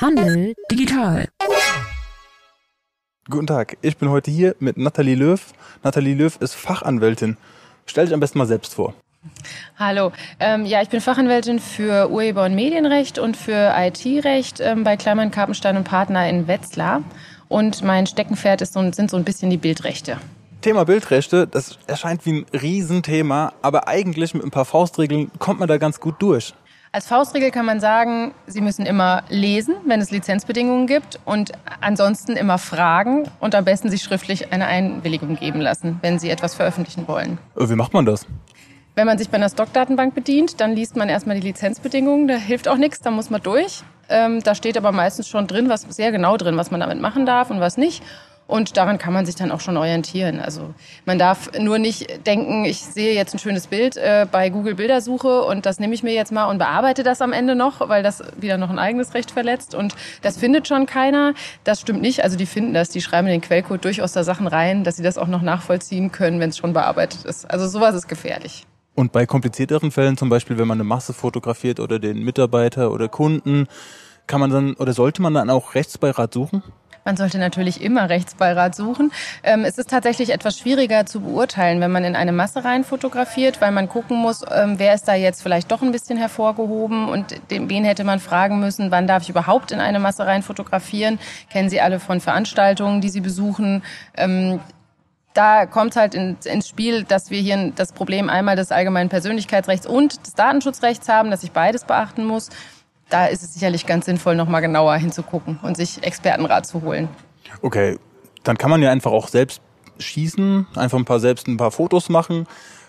Handel digital. Guten Tag, ich bin heute hier mit Nathalie Löw. Nathalie Löw ist Fachanwältin. Stell dich am besten mal selbst vor. Hallo, ähm, ja, ich bin Fachanwältin für Urheber- und Medienrecht und für IT-Recht ähm, bei Kleimann, Karpenstein und Partner in Wetzlar. Und mein Steckenpferd ist so, sind so ein bisschen die Bildrechte. Thema Bildrechte, das erscheint wie ein Riesenthema, aber eigentlich mit ein paar Faustregeln kommt man da ganz gut durch. Als Faustregel kann man sagen, Sie müssen immer lesen, wenn es Lizenzbedingungen gibt und ansonsten immer fragen und am besten sich schriftlich eine Einwilligung geben lassen, wenn Sie etwas veröffentlichen wollen. Äh, Wie macht man das? Wenn man sich bei einer Stockdatenbank bedient, dann liest man erstmal die Lizenzbedingungen. Da hilft auch nichts, da muss man durch. Ähm, da steht aber meistens schon drin, was sehr genau drin, was man damit machen darf und was nicht. Und daran kann man sich dann auch schon orientieren. Also man darf nur nicht denken, ich sehe jetzt ein schönes Bild äh, bei Google Bildersuche und das nehme ich mir jetzt mal und bearbeite das am Ende noch, weil das wieder noch ein eigenes Recht verletzt. Und das findet schon keiner. Das stimmt nicht. Also die finden das. Die schreiben den Quellcode durchaus da Sachen rein, dass sie das auch noch nachvollziehen können, wenn es schon bearbeitet ist. Also sowas ist gefährlich. Und bei komplizierteren Fällen, zum Beispiel, wenn man eine Masse fotografiert oder den Mitarbeiter oder Kunden, kann man dann oder sollte man dann auch Rechtsbeirat suchen? Man sollte natürlich immer Rechtsbeirat suchen. Ähm, es ist tatsächlich etwas schwieriger zu beurteilen, wenn man in eine Masse rein fotografiert, weil man gucken muss, ähm, wer ist da jetzt vielleicht doch ein bisschen hervorgehoben und wen hätte man fragen müssen, wann darf ich überhaupt in eine Masse rein fotografieren? Kennen Sie alle von Veranstaltungen, die Sie besuchen? Ähm, da kommt halt ins Spiel, dass wir hier das Problem einmal des allgemeinen Persönlichkeitsrechts und des Datenschutzrechts haben, dass ich beides beachten muss. Da ist es sicherlich ganz sinnvoll, nochmal genauer hinzugucken und sich Expertenrat zu holen. Okay, dann kann man ja einfach auch selbst schießen, einfach ein paar selbst ein paar Fotos machen.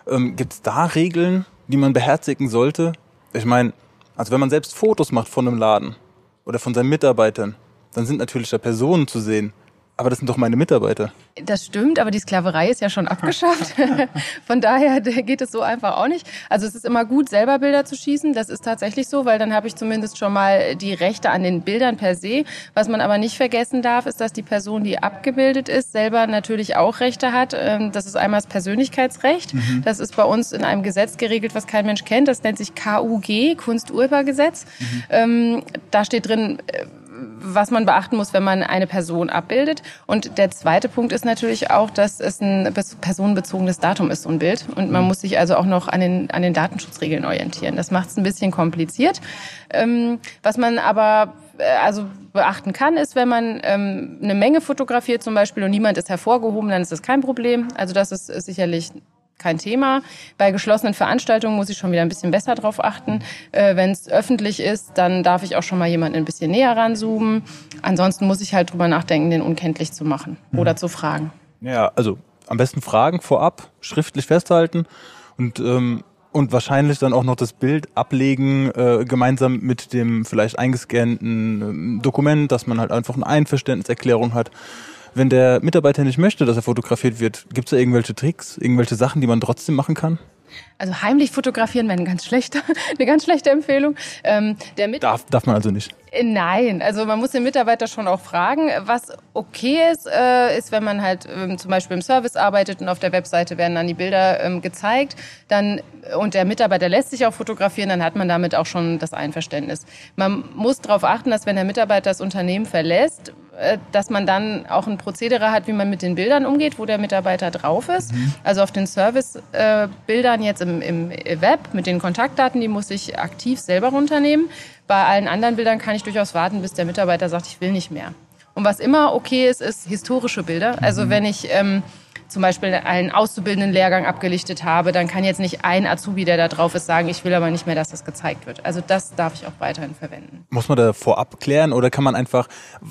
Ähm, Gibt es da Regeln, die man beherzigen sollte? Ich meine, also wenn man selbst Fotos macht von einem Laden oder von seinen Mitarbeitern, dann sind natürlich da Personen zu sehen. Aber das sind doch meine Mitarbeiter. Das stimmt, aber die Sklaverei ist ja schon abgeschafft. Von daher geht es so einfach auch nicht. Also es ist immer gut, selber Bilder zu schießen. Das ist tatsächlich so, weil dann habe ich zumindest schon mal die Rechte an den Bildern per se. Was man aber nicht vergessen darf, ist, dass die Person, die abgebildet ist, selber natürlich auch Rechte hat. Ähm, Das ist einmal das Persönlichkeitsrecht. Das ist bei uns in einem Gesetz geregelt, was kein Mensch kennt. Das nennt sich KUG, Kunsturhebergesetz. Ähm, Da steht drin, äh, was man beachten muss, wenn man eine Person abbildet. Und der zweite Punkt ist natürlich auch, dass es ein personenbezogenes Datum ist, so ein Bild. Und man muss sich also auch noch an den, an den Datenschutzregeln orientieren. Das macht es ein bisschen kompliziert. Ähm, was man aber äh, also beachten kann, ist, wenn man ähm, eine Menge fotografiert zum Beispiel und niemand ist hervorgehoben, dann ist das kein Problem. Also das ist, ist sicherlich kein Thema. Bei geschlossenen Veranstaltungen muss ich schon wieder ein bisschen besser drauf achten. Äh, Wenn es öffentlich ist, dann darf ich auch schon mal jemanden ein bisschen näher ranzoomen. Ansonsten muss ich halt drüber nachdenken, den unkenntlich zu machen oder zu fragen. Ja, also am besten Fragen vorab, schriftlich festhalten und ähm, und wahrscheinlich dann auch noch das Bild ablegen, äh, gemeinsam mit dem vielleicht eingescannten ähm, Dokument, dass man halt einfach eine Einverständniserklärung hat. Wenn der Mitarbeiter nicht möchte, dass er fotografiert wird, gibt es da irgendwelche Tricks, irgendwelche Sachen, die man trotzdem machen kann? Also heimlich fotografieren wäre eine ganz schlechte, eine ganz schlechte Empfehlung. Ähm, der Mit Darf, darf man also nicht. Äh, Nein, also man muss den Mitarbeiter schon auch fragen. Was okay ist, äh, ist, wenn man halt ähm, zum Beispiel im Service arbeitet und auf der Webseite werden dann die Bilder ähm, gezeigt, dann und der Mitarbeiter lässt sich auch fotografieren, dann hat man damit auch schon das Einverständnis. Man muss darauf achten, dass wenn der Mitarbeiter das Unternehmen verlässt, äh, dass man dann auch ein Prozedere hat, wie man mit den Bildern umgeht, wo der Mitarbeiter drauf ist. Also auf den Service-Bildern jetzt im, im Web mit den Kontaktdaten, die muss ich aktiv selber runternehmen. Bei allen anderen Bildern kann ich durchaus warten, bis der Mitarbeiter sagt, ich will nicht mehr. Und was immer okay ist, ist historische Bilder. Also wenn ich ähm, zum Beispiel einen auszubildenden Lehrgang abgelichtet habe, dann kann jetzt nicht ein Azubi, der da drauf ist, sagen, ich will aber nicht mehr, dass das gezeigt wird. Also das darf ich auch weiterhin verwenden. Muss man da vorab klären oder kann man einfach,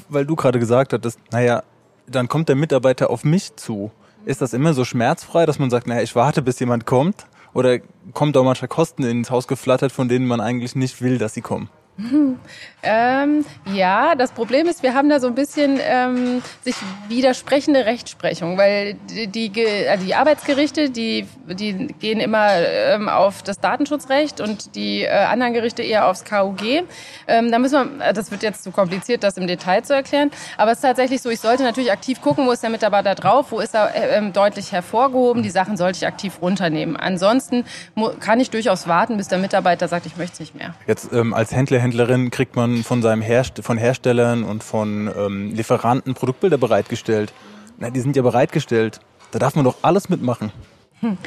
weil du gerade gesagt hattest, naja, dann kommt der Mitarbeiter auf mich zu. Ist das immer so schmerzfrei, dass man sagt, naja, ich warte, bis jemand kommt? Oder kommt da manchmal Kosten ins Haus geflattert, von denen man eigentlich nicht will, dass sie kommen? Ähm, ja, das Problem ist, wir haben da so ein bisschen ähm, sich widersprechende Rechtsprechung, weil die, die, also die Arbeitsgerichte, die, die gehen immer ähm, auf das Datenschutzrecht und die äh, anderen Gerichte eher aufs KUG. Ähm, da müssen wir, äh, das wird jetzt zu kompliziert, das im Detail zu erklären, aber es ist tatsächlich so, ich sollte natürlich aktiv gucken, wo ist der Mitarbeiter drauf, wo ist er äh, ähm, deutlich hervorgehoben, die Sachen sollte ich aktiv runternehmen. Ansonsten kann ich durchaus warten, bis der Mitarbeiter sagt, ich möchte es nicht mehr. Jetzt ähm, als Händler, Händlerin kriegt man von seinem Herst von Herstellern und von ähm, Lieferanten Produktbilder bereitgestellt. Na, die sind ja bereitgestellt. Da darf man doch alles mitmachen. Hm.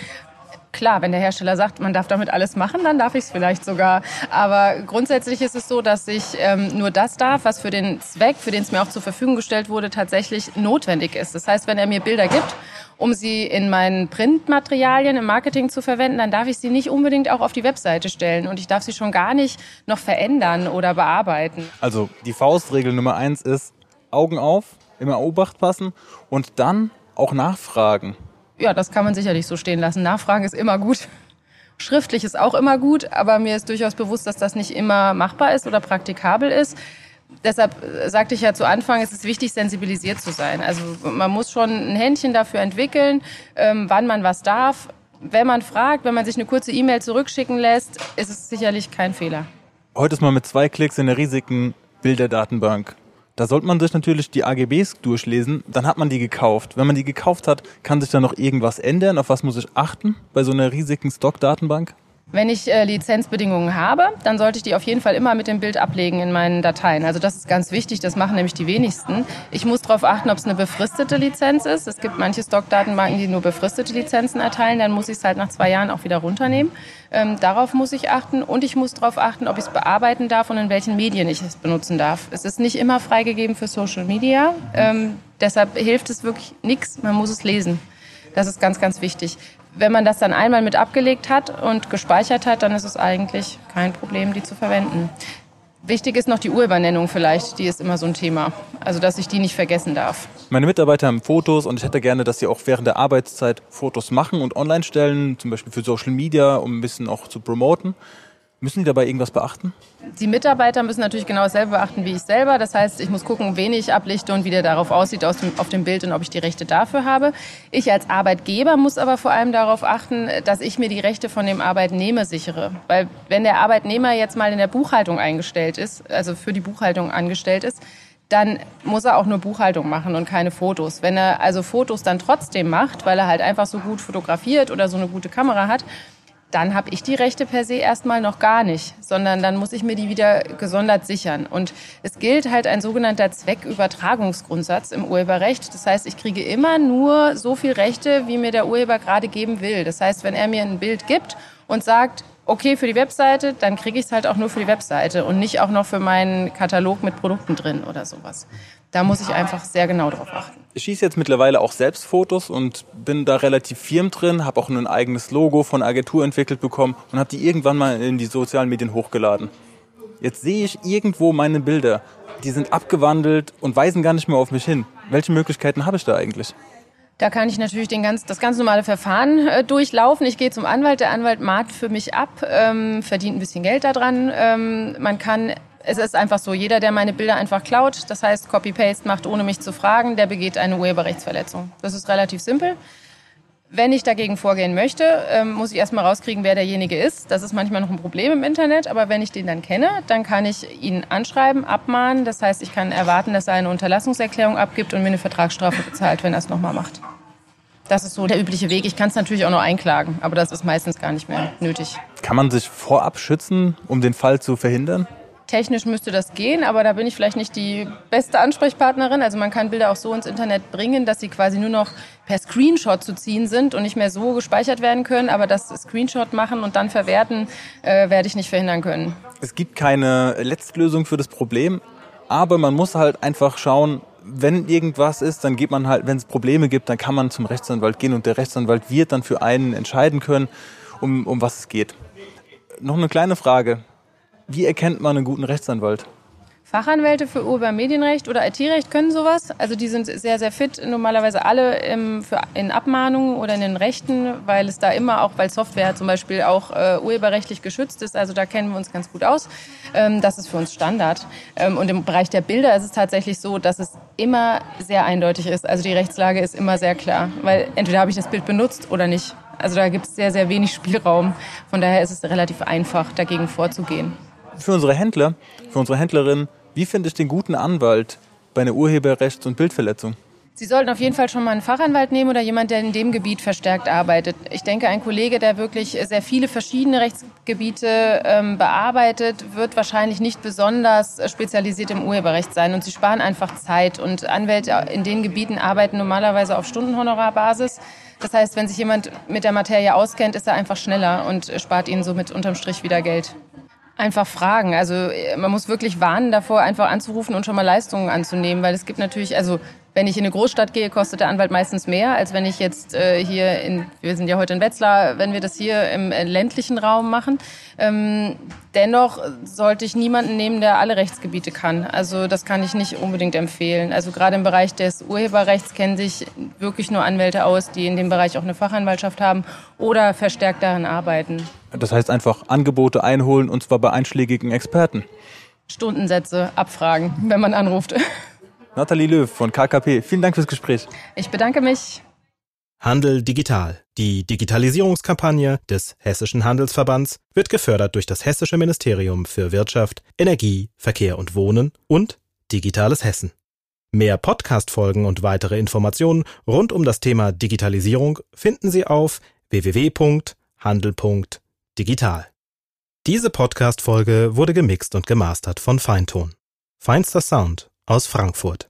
Klar, wenn der Hersteller sagt, man darf damit alles machen, dann darf ich es vielleicht sogar. Aber grundsätzlich ist es so, dass ich ähm, nur das darf, was für den Zweck, für den es mir auch zur Verfügung gestellt wurde, tatsächlich notwendig ist. Das heißt, wenn er mir Bilder gibt, um sie in meinen Printmaterialien im Marketing zu verwenden, dann darf ich sie nicht unbedingt auch auf die Webseite stellen und ich darf sie schon gar nicht noch verändern oder bearbeiten. Also die Faustregel Nummer eins ist Augen auf, immer Obacht passen und dann auch nachfragen ja, das kann man sicherlich so stehen lassen. Nachfragen ist immer gut. Schriftlich ist auch immer gut, aber mir ist durchaus bewusst, dass das nicht immer machbar ist oder praktikabel ist. Deshalb äh, sagte ich ja zu Anfang, es ist wichtig, sensibilisiert zu sein. Also man muss schon ein Händchen dafür entwickeln, ähm, wann man was darf. Wenn man fragt, wenn man sich eine kurze E-Mail zurückschicken lässt, ist es sicherlich kein Fehler. Heute ist man mit zwei Klicks in der riesigen Bilderdatenbank. Da sollte man sich natürlich die AGBs durchlesen, dann hat man die gekauft. Wenn man die gekauft hat, kann sich da noch irgendwas ändern? Auf was muss ich achten bei so einer riesigen Stock-Datenbank? Wenn ich äh, Lizenzbedingungen habe, dann sollte ich die auf jeden Fall immer mit dem Bild ablegen in meinen Dateien. Also das ist ganz wichtig, das machen nämlich die wenigsten. Ich muss darauf achten, ob es eine befristete Lizenz ist. Es gibt manche Stockdatenbanken, die nur befristete Lizenzen erteilen. Dann muss ich es halt nach zwei Jahren auch wieder runternehmen. Ähm, darauf muss ich achten und ich muss darauf achten, ob ich es bearbeiten darf und in welchen Medien ich es benutzen darf. Es ist nicht immer freigegeben für Social Media. Ähm, deshalb hilft es wirklich nichts. Man muss es lesen. Das ist ganz, ganz wichtig wenn man das dann einmal mit abgelegt hat und gespeichert hat, dann ist es eigentlich kein Problem, die zu verwenden. Wichtig ist noch die Urübernennung vielleicht, die ist immer so ein Thema. Also, dass ich die nicht vergessen darf. Meine Mitarbeiter haben Fotos und ich hätte gerne, dass sie auch während der Arbeitszeit Fotos machen und online stellen, zum Beispiel für Social Media, um ein bisschen auch zu promoten. Müssen die dabei irgendwas beachten? Die Mitarbeiter müssen natürlich genau dasselbe beachten wie ich selber. Das heißt, ich muss gucken, wen ich ablichte und wie der darauf aussieht aus dem, auf dem Bild und ob ich die Rechte dafür habe. Ich als Arbeitgeber muss aber vor allem darauf achten, dass ich mir die Rechte von dem Arbeitnehmer sichere. Weil wenn der Arbeitnehmer jetzt mal in der Buchhaltung eingestellt ist, also für die Buchhaltung angestellt ist, dann muss er auch nur Buchhaltung machen und keine Fotos. Wenn er also Fotos dann trotzdem macht, weil er halt einfach so gut fotografiert oder so eine gute Kamera hat, dann habe ich die Rechte per se erstmal noch gar nicht, sondern dann muss ich mir die wieder gesondert sichern. Und es gilt halt ein sogenannter Zweckübertragungsgrundsatz im Urheberrecht. Das heißt, ich kriege immer nur so viel Rechte, wie mir der Urheber gerade geben will. Das heißt, wenn er mir ein Bild gibt und sagt, okay für die Webseite, dann kriege ich es halt auch nur für die Webseite und nicht auch noch für meinen Katalog mit Produkten drin oder sowas. Da muss ich einfach sehr genau drauf achten. Ich schieße jetzt mittlerweile auch selbst Fotos und bin da relativ firm drin, habe auch ein eigenes Logo von Agentur entwickelt bekommen und habe die irgendwann mal in die sozialen Medien hochgeladen. Jetzt sehe ich irgendwo meine Bilder. Die sind abgewandelt und weisen gar nicht mehr auf mich hin. Welche Möglichkeiten habe ich da eigentlich? Da kann ich natürlich den ganz, das ganz normale Verfahren äh, durchlaufen. Ich gehe zum Anwalt, der Anwalt mahnt für mich ab, ähm, verdient ein bisschen Geld daran. Ähm, man kann es ist einfach so, jeder, der meine Bilder einfach klaut, das heißt Copy-Paste macht, ohne mich zu fragen, der begeht eine Urheberrechtsverletzung. Das ist relativ simpel. Wenn ich dagegen vorgehen möchte, ähm, muss ich erstmal rauskriegen, wer derjenige ist. Das ist manchmal noch ein Problem im Internet, aber wenn ich den dann kenne, dann kann ich ihn anschreiben, abmahnen. Das heißt, ich kann erwarten, dass er eine Unterlassungserklärung abgibt und mir eine Vertragsstrafe bezahlt, wenn er es nochmal macht. Das ist so der übliche Weg. Ich kann es natürlich auch noch einklagen, aber das ist meistens gar nicht mehr nötig. Kann man sich vorab schützen, um den Fall zu verhindern? Technisch müsste das gehen, aber da bin ich vielleicht nicht die beste Ansprechpartnerin. Also man kann Bilder auch so ins Internet bringen, dass sie quasi nur noch per Screenshot zu ziehen sind und nicht mehr so gespeichert werden können. Aber das Screenshot machen und dann verwerten, äh, werde ich nicht verhindern können. Es gibt keine Letztlösung für das Problem, aber man muss halt einfach schauen, wenn irgendwas ist, dann geht man halt, wenn es Probleme gibt, dann kann man zum Rechtsanwalt gehen und der Rechtsanwalt wird dann für einen entscheiden können, um, um was es geht. Noch eine kleine Frage. Wie erkennt man einen guten Rechtsanwalt? Fachanwälte für Urhebermedienrecht oder IT-Recht können sowas. Also die sind sehr, sehr fit, normalerweise alle im, für, in Abmahnungen oder in den Rechten, weil es da immer auch, weil Software zum Beispiel auch äh, urheberrechtlich geschützt ist. Also da kennen wir uns ganz gut aus. Ähm, das ist für uns Standard. Ähm, und im Bereich der Bilder ist es tatsächlich so, dass es immer sehr eindeutig ist. Also die Rechtslage ist immer sehr klar, weil entweder habe ich das Bild benutzt oder nicht. Also da gibt es sehr, sehr wenig Spielraum. Von daher ist es relativ einfach, dagegen vorzugehen für unsere Händler, für unsere Händlerin, wie finde ich den guten Anwalt bei einer Urheberrechts- und Bildverletzung? Sie sollten auf jeden Fall schon mal einen Fachanwalt nehmen oder jemand, der in dem Gebiet verstärkt arbeitet. Ich denke, ein Kollege, der wirklich sehr viele verschiedene Rechtsgebiete ähm, bearbeitet, wird wahrscheinlich nicht besonders spezialisiert im Urheberrecht sein. Und sie sparen einfach Zeit. Und Anwälte in den Gebieten arbeiten normalerweise auf Stundenhonorarbasis. Das heißt, wenn sich jemand mit der Materie auskennt, ist er einfach schneller und spart ihnen somit unterm Strich wieder Geld. Einfach fragen. Also man muss wirklich warnen davor, einfach anzurufen und schon mal Leistungen anzunehmen, weil es gibt natürlich, also wenn ich in eine Großstadt gehe, kostet der Anwalt meistens mehr, als wenn ich jetzt äh, hier in, wir sind ja heute in Wetzlar, wenn wir das hier im äh, ländlichen Raum machen. Ähm, dennoch sollte ich niemanden nehmen, der alle Rechtsgebiete kann. Also das kann ich nicht unbedingt empfehlen. Also gerade im Bereich des Urheberrechts kennen sich wirklich nur Anwälte aus, die in dem Bereich auch eine Fachanwaltschaft haben oder verstärkt daran arbeiten. Das heißt einfach Angebote einholen und zwar bei einschlägigen Experten. Stundensätze abfragen, wenn man anruft. Nathalie Löw von KKP, vielen Dank fürs Gespräch. Ich bedanke mich. Handel digital. Die Digitalisierungskampagne des Hessischen Handelsverbands wird gefördert durch das Hessische Ministerium für Wirtschaft, Energie, Verkehr und Wohnen und Digitales Hessen. Mehr Podcast-Folgen und weitere Informationen rund um das Thema Digitalisierung finden Sie auf www.handel.digital. Diese Podcast-Folge wurde gemixt und gemastert von Feinton. Feinster Sound aus Frankfurt